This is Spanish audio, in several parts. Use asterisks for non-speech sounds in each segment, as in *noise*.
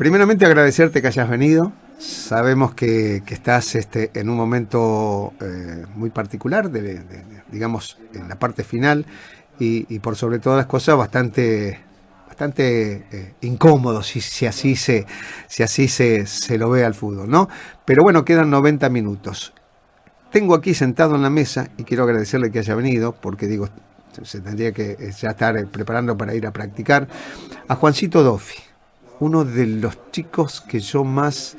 primeramente agradecerte que hayas venido. Sabemos que, estás este, en un momento eh, muy particular, digamos, en la parte final, y, por sobre todas las cosas bastante bastante eh, incómodo si, así se si así se, se, lo ve al fútbol, ¿no? Pero bueno, quedan 90 minutos. Tengo aquí sentado en la mesa y quiero agradecerle que haya venido, porque digo, se tendría que eh, ya estar preparando para ir a practicar, a Juancito Doffi, uno de los chicos que yo más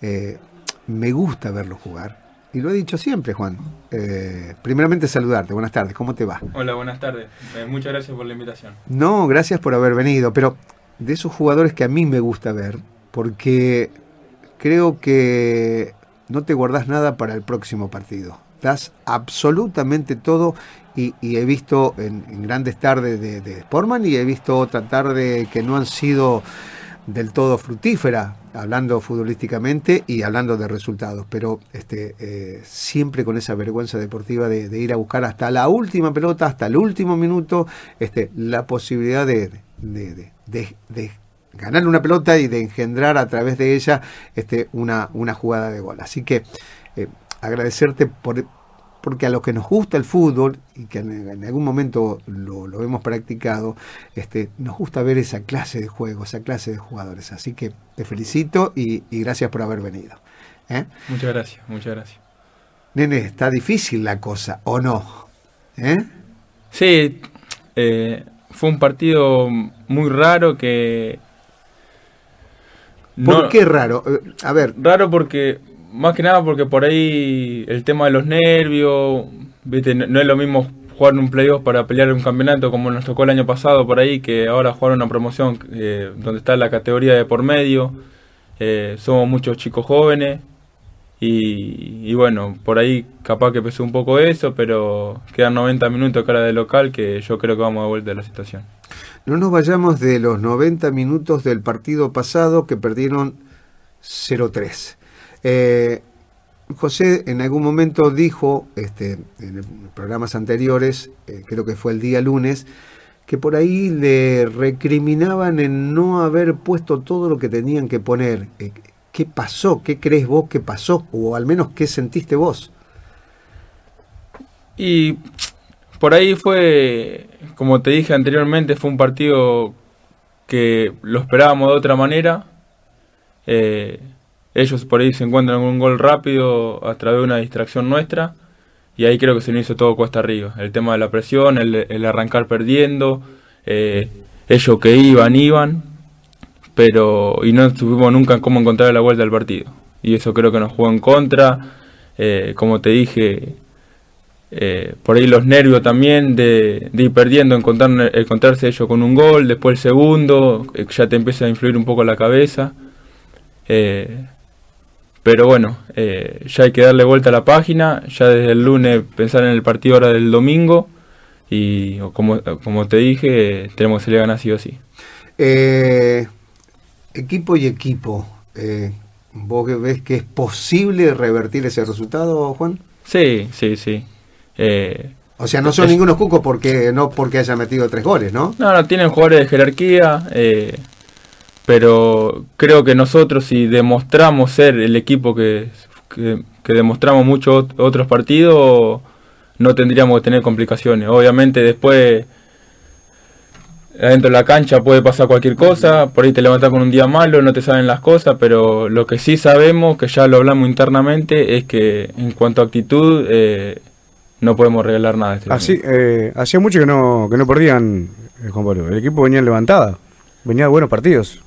eh, me gusta verlo jugar. Y lo he dicho siempre, Juan. Eh, primeramente saludarte. Buenas tardes. ¿Cómo te va? Hola, buenas tardes. Eh, muchas gracias por la invitación. No, gracias por haber venido. Pero de esos jugadores que a mí me gusta ver, porque creo que no te guardas nada para el próximo partido. Das absolutamente todo y, he visto en, grandes tardes de, de Sportman y he visto otra tarde que no han sido del todo fructífera, hablando futbolísticamente y hablando de resultados, pero este, eh, siempre con esa vergüenza deportiva de, ir a buscar hasta la última pelota, hasta el último minuto, este, la posibilidad de, de, ganar una pelota y de engendrar a través de ella este, una, una jugada de gol. Así que eh, agradecerte por, porque a los que nos gusta el fútbol y que en, algún momento lo, hemos practicado, este, nos gusta ver esa clase de juego, esa clase de jugadores. Así que te felicito y, gracias por haber venido. ¿eh? Muchas gracias, muchas gracias. Nene, está difícil la cosa, ¿o no? ¿Eh? Sí, eh, fue un partido muy raro que... ¿Por qué raro? A ver. Raro porque más que nada porque por ahí el tema de los nervios, ¿viste? No, es lo mismo jugar un playoff para pelear un campeonato como nos tocó el año pasado por ahí, que ahora jugar una promoción eh, donde está la categoría de por medio. Eh, somos muchos chicos jóvenes y, bueno, por ahí capaz que pesó un poco eso, pero quedan 90 minutos cara de local que yo creo que vamos a vuelta de la situación. No nos vayamos de los 90 minutos del partido pasado que perdieron 0-3. Eh, José en algún momento dijo, este, en programas anteriores, eh, creo que fue el día lunes, que por ahí le recriminaban en no haber puesto todo lo que tenían que poner. Eh, ¿Qué pasó? ¿Qué crees vos que pasó? O al menos, ¿qué sentiste vos? Y por ahí fue, como te dije anteriormente, fue un partido que lo esperábamos de otra manera. Ellos por ahí se encuentran con un gol rápido a través de una distracción nuestra y ahí creo que se nos hizo todo cuesta arriba. El tema de la presión, el, arrancar perdiendo, eh, ellos que iban, iban, pero y no tuvimos nunca cómo encontrar la vuelta al partido. Y eso creo que nos jugó en contra. Eh, como te dije, eh, por ahí los nervios también de, ir perdiendo, encontrar, encontrarse ellos con un gol, después el segundo, ya te empieza a influir un poco la cabeza. Pero bueno, eh, ya hay que darle vuelta a la página, ya desde el lunes pensar en el partido ahora del domingo y como, como te dije, tenemos que a ganar sí o sí. Eh, equipo y equipo, eh, ¿vos ves que es posible revertir ese resultado, Juan? Sí, sí, sí. o sea, no son ningunos cucos porque no porque haya metido tres goles, ¿no? No, no, tienen jugadores de jerarquía pero creo que nosotros si demostramos ser el equipo que, que, demostramos muchos otros partidos, no tendríamos que tener complicaciones. Obviamente después adentro de la cancha puede pasar cualquier cosa, por ahí te levantas con un día malo, no te saben las cosas, pero lo que sí sabemos, que ya lo hablamos internamente, es que en cuanto a actitud eh, no podemos regalar nada. Este Así, eh, hacía mucho que no, que no perdían, eh, Juan Pablo. El equipo venía levantada, venía de buenos partidos.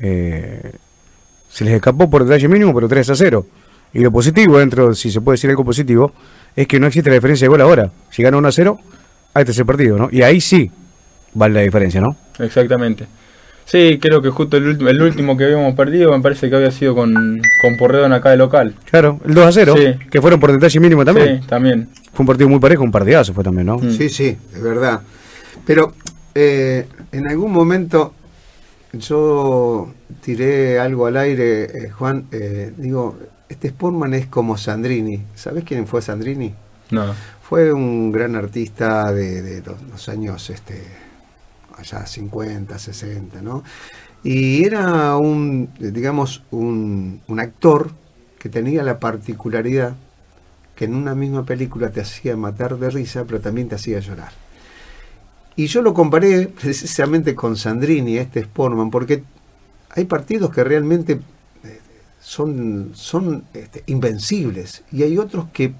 Eh, se les escapó por detalle mínimo, pero 3 a 0. Y lo positivo, dentro, si se puede decir algo positivo, es que no existe la diferencia de gol ahora. Si gana 1 a 0, hay tercer partido, ¿no? Y ahí sí vale la diferencia, ¿no? Exactamente. Sí, creo que justo el, último, el último que habíamos perdido me parece que había sido con, con Porredón acá de local. Claro, el 2 a 0, que fueron por detalle mínimo también. Sí, también. Fue un partido muy parejo, un partidazo fue también, ¿no? Mm. Sí, sí, es verdad. Pero eh, en algún momento yo tiré algo al aire, eh, Juan. Eh, digo, este Sportman es como Sandrini. ¿Sabes quién fue Sandrini? No. Fue un gran artista de, los, años este, allá 50, 60, ¿no? Y era un, digamos, un, un actor que tenía la particularidad que en una misma película te hacía matar de risa, pero también te hacía llorar. Y yo lo comparé *laughs* precisamente con Sandrini, este Sportman, porque hay partidos que realmente eh, son, son este, invencibles y hay otros que,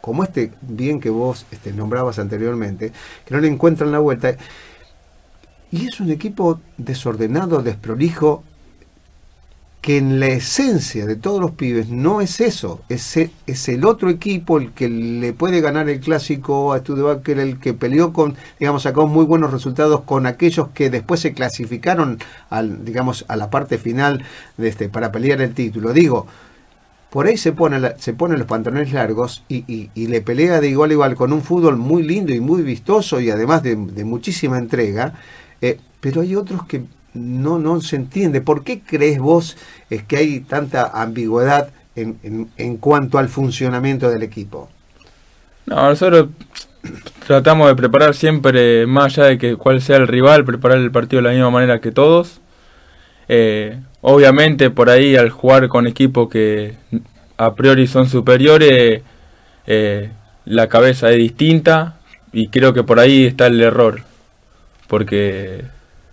como este bien que vos este, nombrabas anteriormente, que no le encuentran la vuelta. Y es un equipo desordenado, desprolijo, que en la esencia de todos los pibes no es eso, es, es el otro equipo el que le puede ganar el clásico a Studebaker, el que peleó con, digamos, sacó muy buenos resultados con aquellos que después se clasificaron al, digamos, a la parte final de este, para pelear el título. Digo, por ahí se pone, se pone los pantalones largos y, y, le pelea de igual a igual con un fútbol muy lindo y muy vistoso y además de, de muchísima entrega, eh, pero hay otros que no, no se entiende. ¿Por qué crees vos es que hay tanta ambigüedad en, en, cuanto al funcionamiento del equipo? No, nosotros tratamos de preparar siempre, más allá de que cuál sea el rival, preparar el partido de la misma manera que todos. Eh, obviamente por ahí al jugar con equipos que a priori son superiores, eh, la cabeza es distinta y creo que por ahí está el error. Porque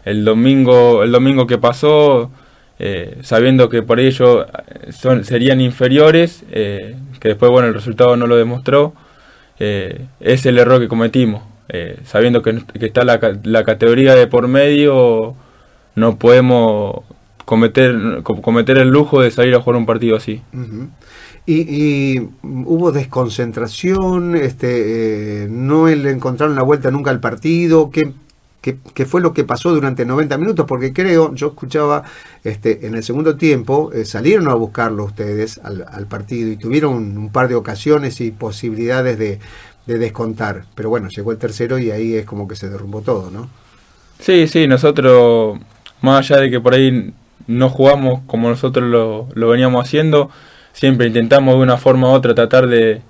el domingo, el domingo que pasó, eh, sabiendo que por ello eh, son, serían inferiores, eh, que después bueno el resultado no lo demostró, es el error que cometimos. sabiendo que, está la, la, categoría de por medio, no podemos cometer, cometer el lujo de salir a jugar un partido así. Y, hubo desconcentración, este, no le encontraron la vuelta nunca al partido. ¿Qué, qué, fue lo que pasó durante 90 minutos, porque creo, yo escuchaba este, en el segundo tiempo, eh, salieron a buscarlo ustedes al, partido y tuvieron un, par de ocasiones y posibilidades de, descontar, pero bueno, llegó el tercero y ahí es como que se derrumbó todo, ¿no? Sí, sí, nosotros, más allá de que por ahí no jugamos como nosotros lo, veníamos haciendo, siempre intentamos de una forma u otra tratar de,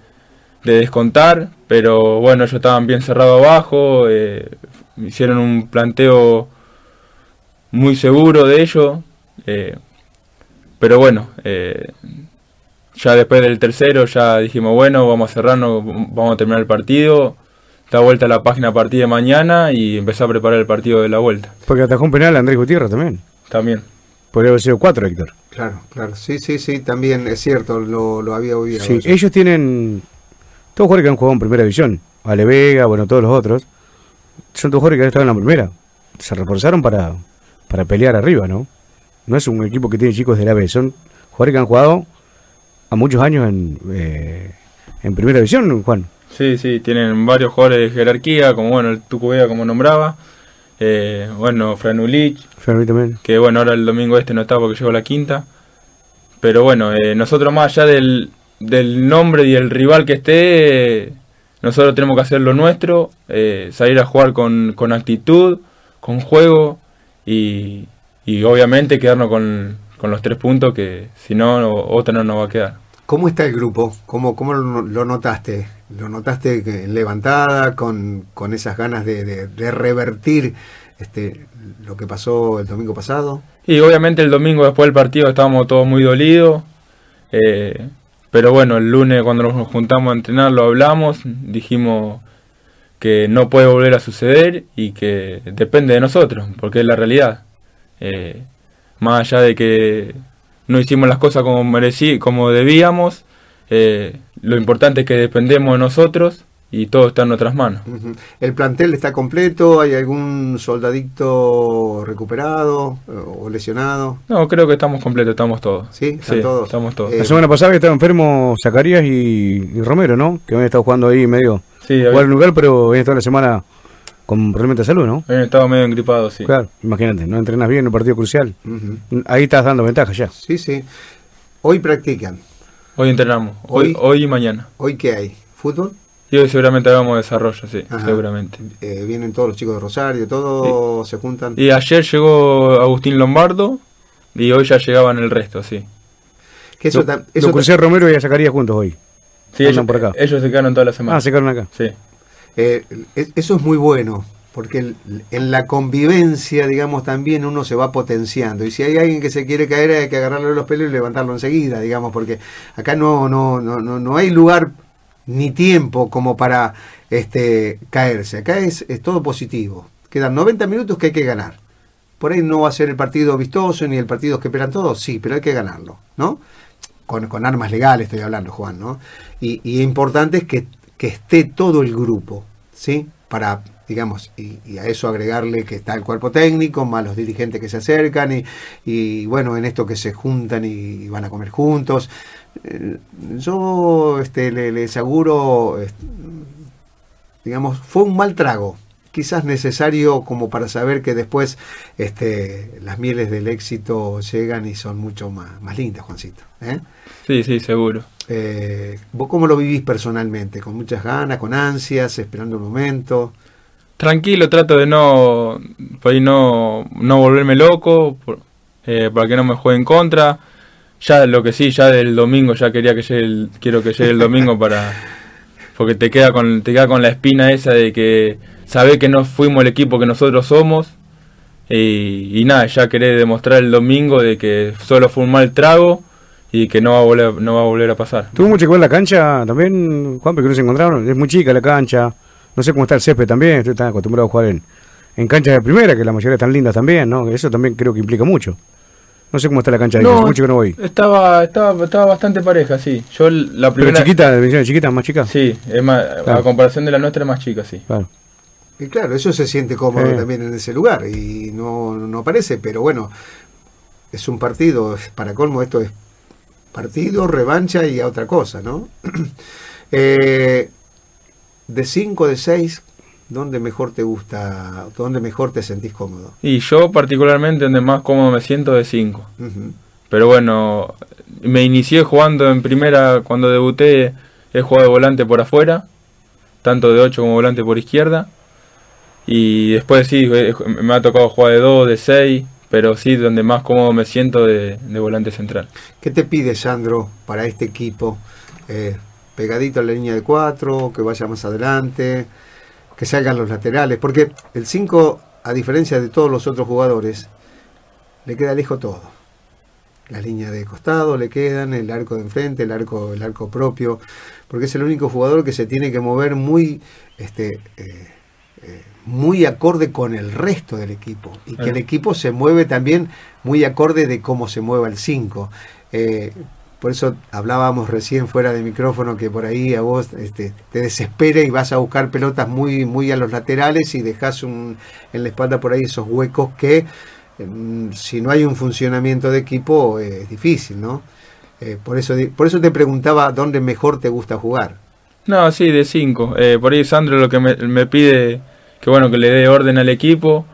de descontar, pero bueno, ellos estaban bien cerrados abajo, eh, hicieron un planteo muy seguro de ello, eh, pero bueno, eh, ya después del tercero ya dijimos, bueno, vamos a cerrarnos, vamos a terminar el partido, da vuelta a la página a partir de mañana y empezar a preparar el partido de la vuelta. Porque atajó un penal Andrés Gutiérrez también. También. Podría haber sido cuatro, Héctor. Claro, claro. Sí, sí, sí, también es cierto, lo, lo había oído. Sí, ellos tienen todos jugadores que han jugado en primera división. Ale Vega, bueno, todos los otros. Son todos jugadores que estado en la primera. Se reforzaron para, para pelear arriba, ¿no? No es un equipo que tiene chicos de la B, son jugadores que han jugado a muchos años en, eh, en primera división, Juan. Sí, sí, tienen varios jugadores de jerarquía, como bueno, el Tucu Vega, como nombraba. Eh, bueno, Franulich. Franulich también. Que bueno, ahora el domingo este no está porque llegó la quinta. Pero bueno, eh, nosotros más allá del, del nombre y el rival que esté, nosotros tenemos que hacer lo nuestro, eh, salir a jugar con, con, actitud, con juego y, y obviamente quedarnos con, con, los tres puntos que si no, otra no nos va a quedar. ¿Cómo está el grupo? ¿Cómo, cómo lo, notaste? ¿Lo notaste levantada, con, con esas ganas de, de, revertir este, lo que pasó el domingo pasado? Y obviamente el domingo después del partido estábamos todos muy dolidos. Eh, pero bueno, el lunes cuando nos juntamos a entrenar lo hablamos, dijimos que no puede volver a suceder y que depende de nosotros, porque es la realidad. Eh, más allá de que no hicimos las cosas como merecí, como debíamos, eh, lo importante es que dependemos de nosotros y todo está en nuestras manos. ¿El plantel está completo? ¿Hay algún soldadito recuperado eh, o lesionado? No, creo que estamos completos, estamos todos. ¿Sí? ¿Están todos? Estamos todos. La semana pasada que estaban enfermos Zacarías y, Romero, ¿no? Que habían estado jugando ahí medio... Sí, había... lugar, pero habían estado la semana con realmente salud, ¿no? Habían estado medio engripados, sí. Claro, imagínate, no entrenas bien en un partido crucial. Ahí estás dando ventaja ya. Sí, sí. Hoy practican. Hoy entrenamos, hoy, hoy y mañana. ¿Hoy qué hay? ¿Fútbol? Y hoy seguramente hagamos desarrollo, sí, seguramente. Eh, vienen todos los chicos de Rosario, todos se juntan. Y ayer llegó Agustín Lombardo y hoy ya llegaban el resto, sí. Que eso, lo, eso Romero y sacaría juntos hoy. Sí, ellos, por acá. ellos se quedaron toda la semana. Ah, se quedaron acá. Sí. Eh, eso es muy bueno, porque el- en la convivencia, digamos, también uno se va potenciando. Y si hay alguien que se quiere caer, hay que agarrarle los pelos y levantarlo enseguida, digamos, porque acá no, no, no, no, no hay lugar ni tiempo como para este, caerse. Acá es, es todo positivo. Quedan 90 minutos que hay que ganar. Por ahí no va a ser el partido vistoso ni el partido que esperan todos, sí, pero hay que ganarlo, ¿no? Con, con armas legales estoy hablando, Juan, ¿no? Y, y importante es que, que esté todo el grupo, ¿sí? Para, digamos, y, a eso agregarle que está el cuerpo técnico, más los dirigentes que se acercan y, y, bueno, en esto que se juntan y van a comer juntos. Yo este, le- les aseguro, digamos, fue un mal trago, quizás necesario como para saber que después este, las mieles del éxito llegan y son mucho más, más lindas, Juancito. ¿eh? Sí, sí, seguro. Eh, ¿Vos cómo lo vivís personalmente? ¿Con muchas ganas, con ansias, esperando un momento? Tranquilo, trato de no, por ahí no, no volverme loco, por- eh, para que no me juegue en contra. Ya lo que sí, ya del domingo, ya quería que llegue el, quiero que llegue el domingo para, porque te queda con, te queda con la espina esa de que sabés que no fuimos el equipo que nosotros somos y, y nada, ya querés demostrar el domingo de que solo fue un mal trago y que no va a volver, no va a volver a pasar. ¿Tuvo mucho que ver la cancha también, Juan, porque no se encontraron? Es muy chica la cancha. No sé cómo está el césped también. Estoy tan acostumbrado a jugar en, en canchas de primera, que la mayoría están lindas también, ¿no? Eso también creo que implica mucho. No sé cómo está la cancha de hace mucho que no voy. Estaba, estaba, estaba bastante pareja, sí. Yo la Pero primera... chiquita, de dimensiones chiquitas, más chica. Sí, es más, Claro. a comparación de la nuestra es más chica, sí. Claro. Y claro, eso se siente cómodo Sí. también en ese lugar y no, no parece, pero bueno, es un partido, para colmo esto es partido, revancha y a otra cosa, ¿no? *clears throat* Eh, de 5, de 6, ¿dónde mejor te gusta, dónde mejor te sentís cómodo? Y yo particularmente donde más cómodo me siento de 5. Ujú. Pero bueno, me inicié jugando en primera cuando debuté, he jugado de volante por afuera, tanto de 8 como volante por izquierda. Y después sí, eh, me ha tocado jugar de 2, de 6, pero sí donde más cómodo me siento de, de volante central. ¿Qué te pide Sandro para este equipo? Eh, pegadito a la línea de 4, que vaya más adelante, que salgan los laterales, porque el 5, a diferencia de todos los otros jugadores, le queda lejos todo. La línea de costado le quedan, el arco de enfrente, el arco, el arco propio, porque es el único jugador que se tiene que mover muy, este, eh, eh, muy acorde con el resto del equipo y que el equipo se mueve también muy acorde de cómo se mueva el 5. Eh, por eso hablábamos recién fuera de micrófono que por ahí a vos este, te desespera y vas a buscar pelotas muy, muy a los laterales y dejas un, en la espalda por ahí esos huecos que mm, si no hay un funcionamiento de equipo eh, es difícil, ¿no? Eh, por, eso, por eso te preguntaba dónde mejor te gusta jugar. No, sí, de 5. por ahí Sandro lo que me, me pide, que bueno, que le dé orden al equipo,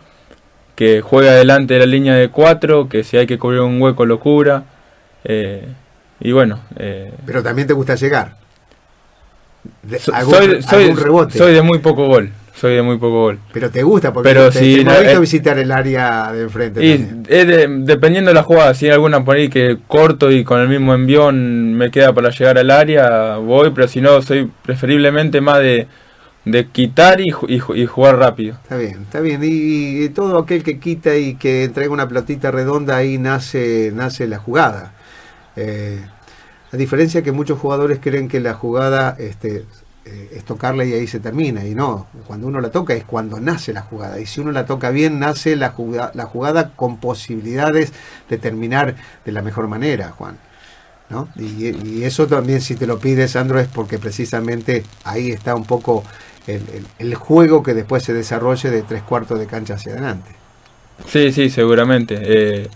que juegue adelante de la línea de 4, que si hay que cubrir un hueco lo cubra. eh, y bueno, eh, Pero también te gusta llegar. De- so- algún, soy, soy, algún rebote. soy de muy poco gol. Soy de muy poco gol. pero te gusta porque Pero te, si te eh, visitar el área de enfrente. Y de- dependiendo de la jugada, si hay alguna por ahí que corto y con el mismo envión me queda para llegar al área, voy, pero si no, soy preferiblemente más de, de quitar y, ju- y ju- y jugar rápido. Está bien, está bien. Y, y todo aquel que quita y que entrega una platita redonda, ahí nace, nace la jugada. Eh, a diferencia que muchos jugadores creen que la jugada este, eh, es tocarla y ahí se termina. Y no, cuando uno la toca es cuando nace la jugada. Y si uno la toca bien, nace la jugada, la jugada con posibilidades de terminar de la mejor manera, Juan. ¿no? Y, eso también si te lo pides, Sandro, es porque precisamente ahí está un poco el, el- el juego que después se desarrolle de tres cuartos de cancha hacia adelante. Sí, sí, seguramente. Eh,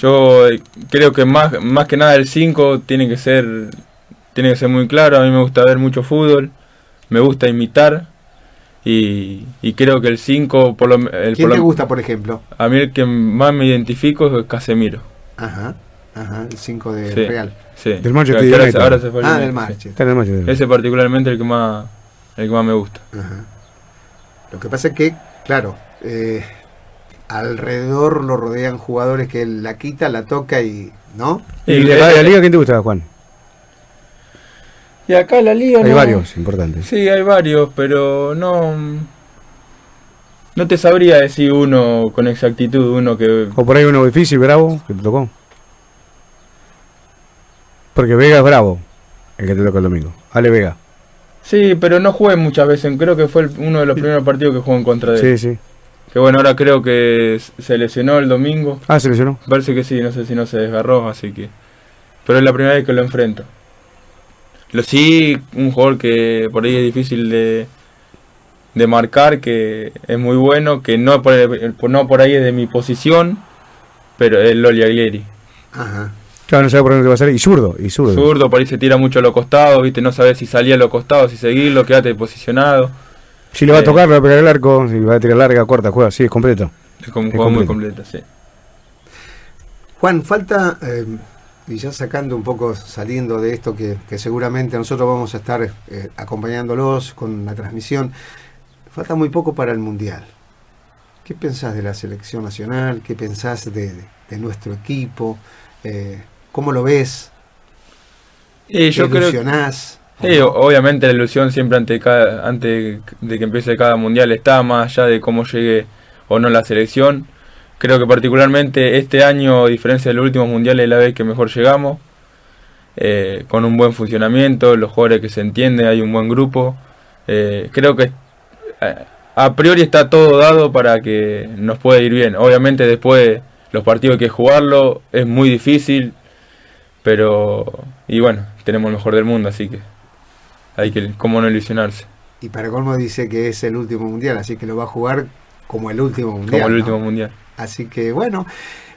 yo eh, creo que más, más que nada el 5 tiene que ser tiene que ser muy claro. A mí me gusta ver mucho fútbol, me gusta imitar y, y creo que el 5 por lo, el, ¿Quién por te lo- gusta, por ejemplo? a mí el que más me identifico es Casemiro. Ajá, ajá, el 5 de Sí. Real. Sí. Del Manchester ahora, United. se- ahora se fue Ah, United, del sí. Manchester. Está en el Manchester. Ese particularmente el que más el que más me gusta. Ajá. Lo que pasa es que, claro, eh, alrededor lo rodean jugadores que él la quita, la toca y. ¿No? ¿Y Y de la liga quién te gusta, Juan? Y acá la liga Hay no- varios importantes. Sí, hay varios, pero no No te sabría decir uno con exactitud, uno que... O por ahí uno difícil, bravo, que te tocó. Porque Vega es bravo, el que te toca el domingo. Ale Vega. Sí, pero no jugué muchas veces. Creo que fue el- uno de los primeros partidos que jugó en contra de él. Sí, sí. Que bueno, ahora creo que se lesionó el domingo. Ah, se lesionó. Parece que sí, no sé si no se desgarró, así que... Pero es la primera vez que lo enfrento. Lo sí, un jugador que por ahí es difícil de, de marcar, que es muy bueno, que no por, no por ahí es de mi posición, pero es Loli Aguieri. Ajá. Claro, no sabe por dónde va a salir. Y zurdo, y zurdo. Zurdo, por ahí se tira mucho a los costados, viste, no sabes si salía a los costados, si seguirlo, quédate posicionado. Si le va a Eh. tocar, le va a pegar el arco. Si va a tirar larga, corta, juega. Sí, es completo. Es como un Es jugador muy completo. completo, sí. Juan, falta, eh, y ya sacando un poco, saliendo de esto que, que seguramente nosotros vamos a estar eh, acompañándolos con la transmisión, falta muy poco para el Mundial. ¿Qué pensás de la selección nacional? ¿Qué pensás de, de- de nuestro equipo? Eh, ¿Cómo lo ves? Y ¿Te yo creo que... Sí, obviamente la ilusión siempre ante cada, antes de que empiece cada mundial está, más allá de cómo llegue o no la selección. Creo que particularmente este año, a diferencia de los últimos mundiales, es la vez que mejor llegamos, eh, con un buen funcionamiento, los jugadores que se entienden, hay un buen grupo. Eh, creo que eh, a priori está todo dado para que nos pueda ir bien. Obviamente después los partidos hay que jugarlo, es muy difícil, pero y bueno, tenemos el mejor del mundo, así que hay que, cómo no ilusionarse. Y para colmo dice que es el último Mundial, así que lo va a jugar como el último Mundial. Como el ¿no? último mundial. Así que bueno,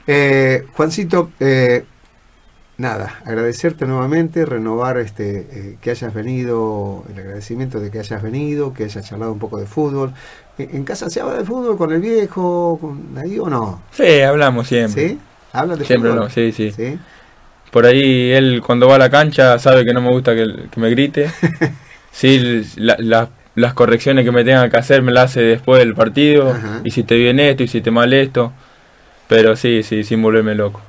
eh, Juancito, eh, nada, agradecerte nuevamente, renovar este eh, que hayas venido, el agradecimiento de que hayas venido, que hayas charlado un poco de fútbol. ¿En casa se habla de fútbol con el viejo, con ahí o no? Sí, hablamos siempre. ¿Sí? ¿Hablan de Siempre fútbol? hablamos, sí, sí, ¿Sí? Por ahí él cuando va a la cancha sabe que no me gusta que, que me grite. *laughs* Sí, la- la- las correcciones que me tengan que hacer me las hace después del partido. Ajá. Y si te viene esto y si te mal esto. Pero sí, sí, sin volverme loco.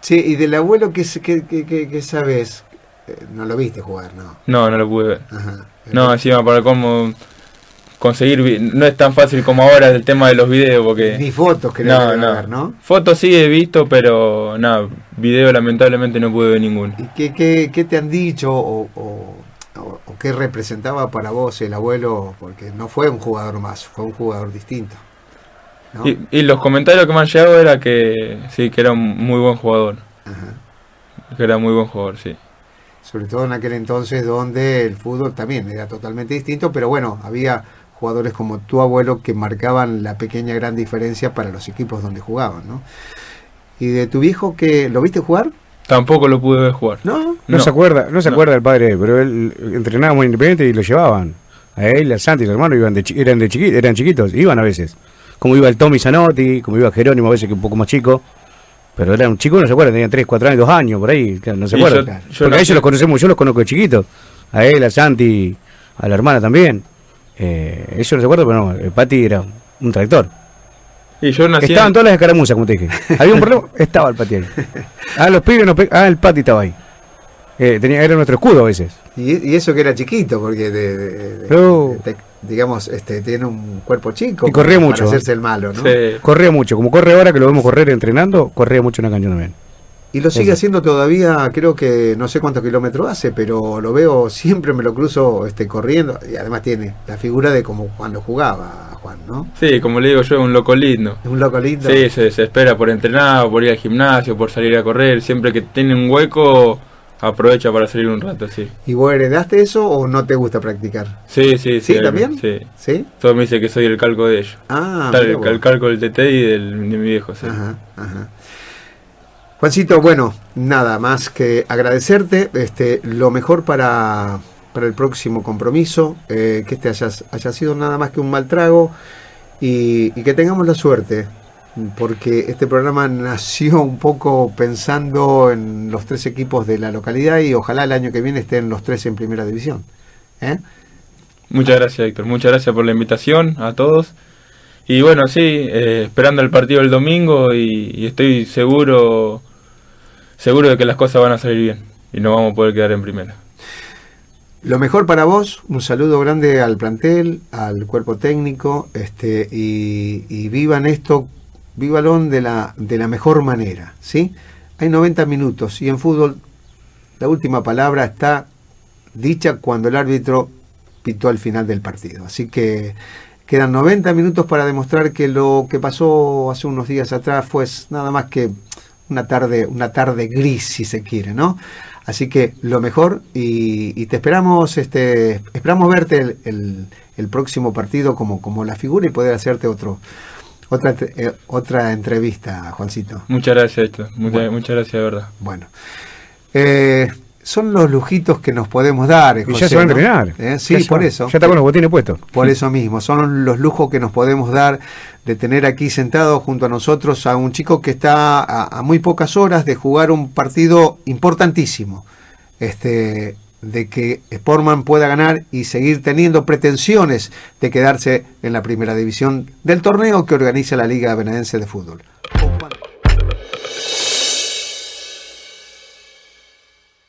Sí, y del abuelo, ¿qué, qué, qué- qué- sabes? Eh, no lo viste jugar, ¿no? No, no lo pude ver. Ajá. No, encima para cómo conseguir... No es tan fácil como ahora el tema de los videos porque... Ni fotos creo No, que no. ver, ¿no? Fotos sí he visto, pero nada, video lamentablemente no pude ver ninguno. ¿Y qué, qué, qué te han dicho o, o- o- o qué representaba para vos el abuelo? Porque no fue un jugador más, fue un jugador distinto. ¿no? Y, y los comentarios que me han llegado era que sí, que era un muy buen jugador. Ajá. Que era muy buen jugador, sí. Sobre todo en aquel entonces donde el fútbol también era totalmente distinto, pero bueno, había jugadores como tu abuelo que marcaban la pequeña gran diferencia para los equipos donde jugaban, ¿no? ¿Y de tu viejo que lo viste jugar? Tampoco lo pude ver jugar. ¿No? No, No. se acuerda, no se No. acuerda el padre, pero él entrenaba muy independiente y lo llevaban. A él, a Santi, el hermano, iban de, chi- eran, de chiqui- eran chiquitos, iban a veces. Como iba el Tommy Zanotti, como iba Jerónimo, a veces que un poco más chico. Pero era un chico, no se acuerda, tenían 3, 4 años, 2 años, por ahí, claro, no se acuerda. yo- yo Porque a ellos los conocemos, yo los conozco de chiquitos. A él, a Santi, a la hermana también. Eh, ellos no se acuerdan, pero no, el Pati era un tractor. Y yo nací Estaban en- todas las escaramuzas, como te dije. *laughs* Había un problema, estaba el Pati ahí. *laughs* Ah, los pibes no pe- Ah, el Pati estaba ahí. Eh, tenía, era nuestro escudo a veces. Y, y eso que era chiquito, porque de, de- de- No. de- digamos, este, tiene un cuerpo chico. Y corría para mucho. hacerse el malo, ¿no? Sí. Corría mucho, como corre ahora que lo vemos correr entrenando, corría mucho en la cancha también. Y lo sigue Eso. haciendo todavía, creo que no sé cuántos kilómetros hace, pero lo veo, siempre me lo cruzo este, corriendo. Y además tiene la figura de como cuando jugaba Juan, ¿no? Sí, como le digo yo, es un loco lindo. Un loco lindo. Sí, se, se espera por entrenar, por ir al gimnasio, por salir a correr. Siempre que tiene un hueco, aprovecha para salir un rato, sí. ¿Y vos heredaste eso o no te gusta practicar? Sí, sí, ¿Sí, sí. también? Sí. ¿Sí? Todo me dice que soy el calco de ellos. Ah, el, vos. el calco del TT y del, de mi viejo, sí. Ajá, ajá. Juancito, bueno, nada más que agradecerte, este, lo mejor para, para el próximo compromiso, eh, que este haya, haya sido nada más que un mal trago y, que tengamos la suerte, porque este programa nació un poco pensando en los tres equipos de la localidad y ojalá el año que viene estén los tres en primera división. ¿eh? Muchas gracias, Héctor. Muchas gracias por la invitación a todos. Y bueno, sí, eh, esperando el partido el domingo y estoy seguro, seguro de que las cosas van a salir bien y no vamos a poder quedar en primera. Lo mejor para vos, un saludo grande al plantel, al cuerpo técnico, este, y, y vivan esto, vívalo de la, de la mejor manera, ¿sí? Hay 90 minutos y en fútbol la última palabra está dicha cuando el árbitro pitó al final del partido. Así que quedan 90 minutos para demostrar que lo que pasó hace unos días atrás fue nada más que una tarde, una tarde gris, si se quiere, ¿no? Así que lo mejor y, te esperamos, este, esperamos verte el, el, próximo partido como, como la figura y poder hacerte otro, otra, eh, otra entrevista, Juancito. Muchas gracias, Muchas, muchas gracias, de verdad. Bueno. Eh, son los lujitos que nos podemos dar. y ya se va a entrenar. ¿Eh? Sí, por eso. Ya está con los botines puestos. Por eso mismo, son los lujos que nos podemos dar de tener aquí sentado junto a nosotros a un chico que está a, muy pocas horas de jugar un partido importantísimo. Este, de que Sportman pueda ganar y seguir teniendo pretensiones de quedarse en la primera división del torneo que organiza la Liga Benadense de Fútbol.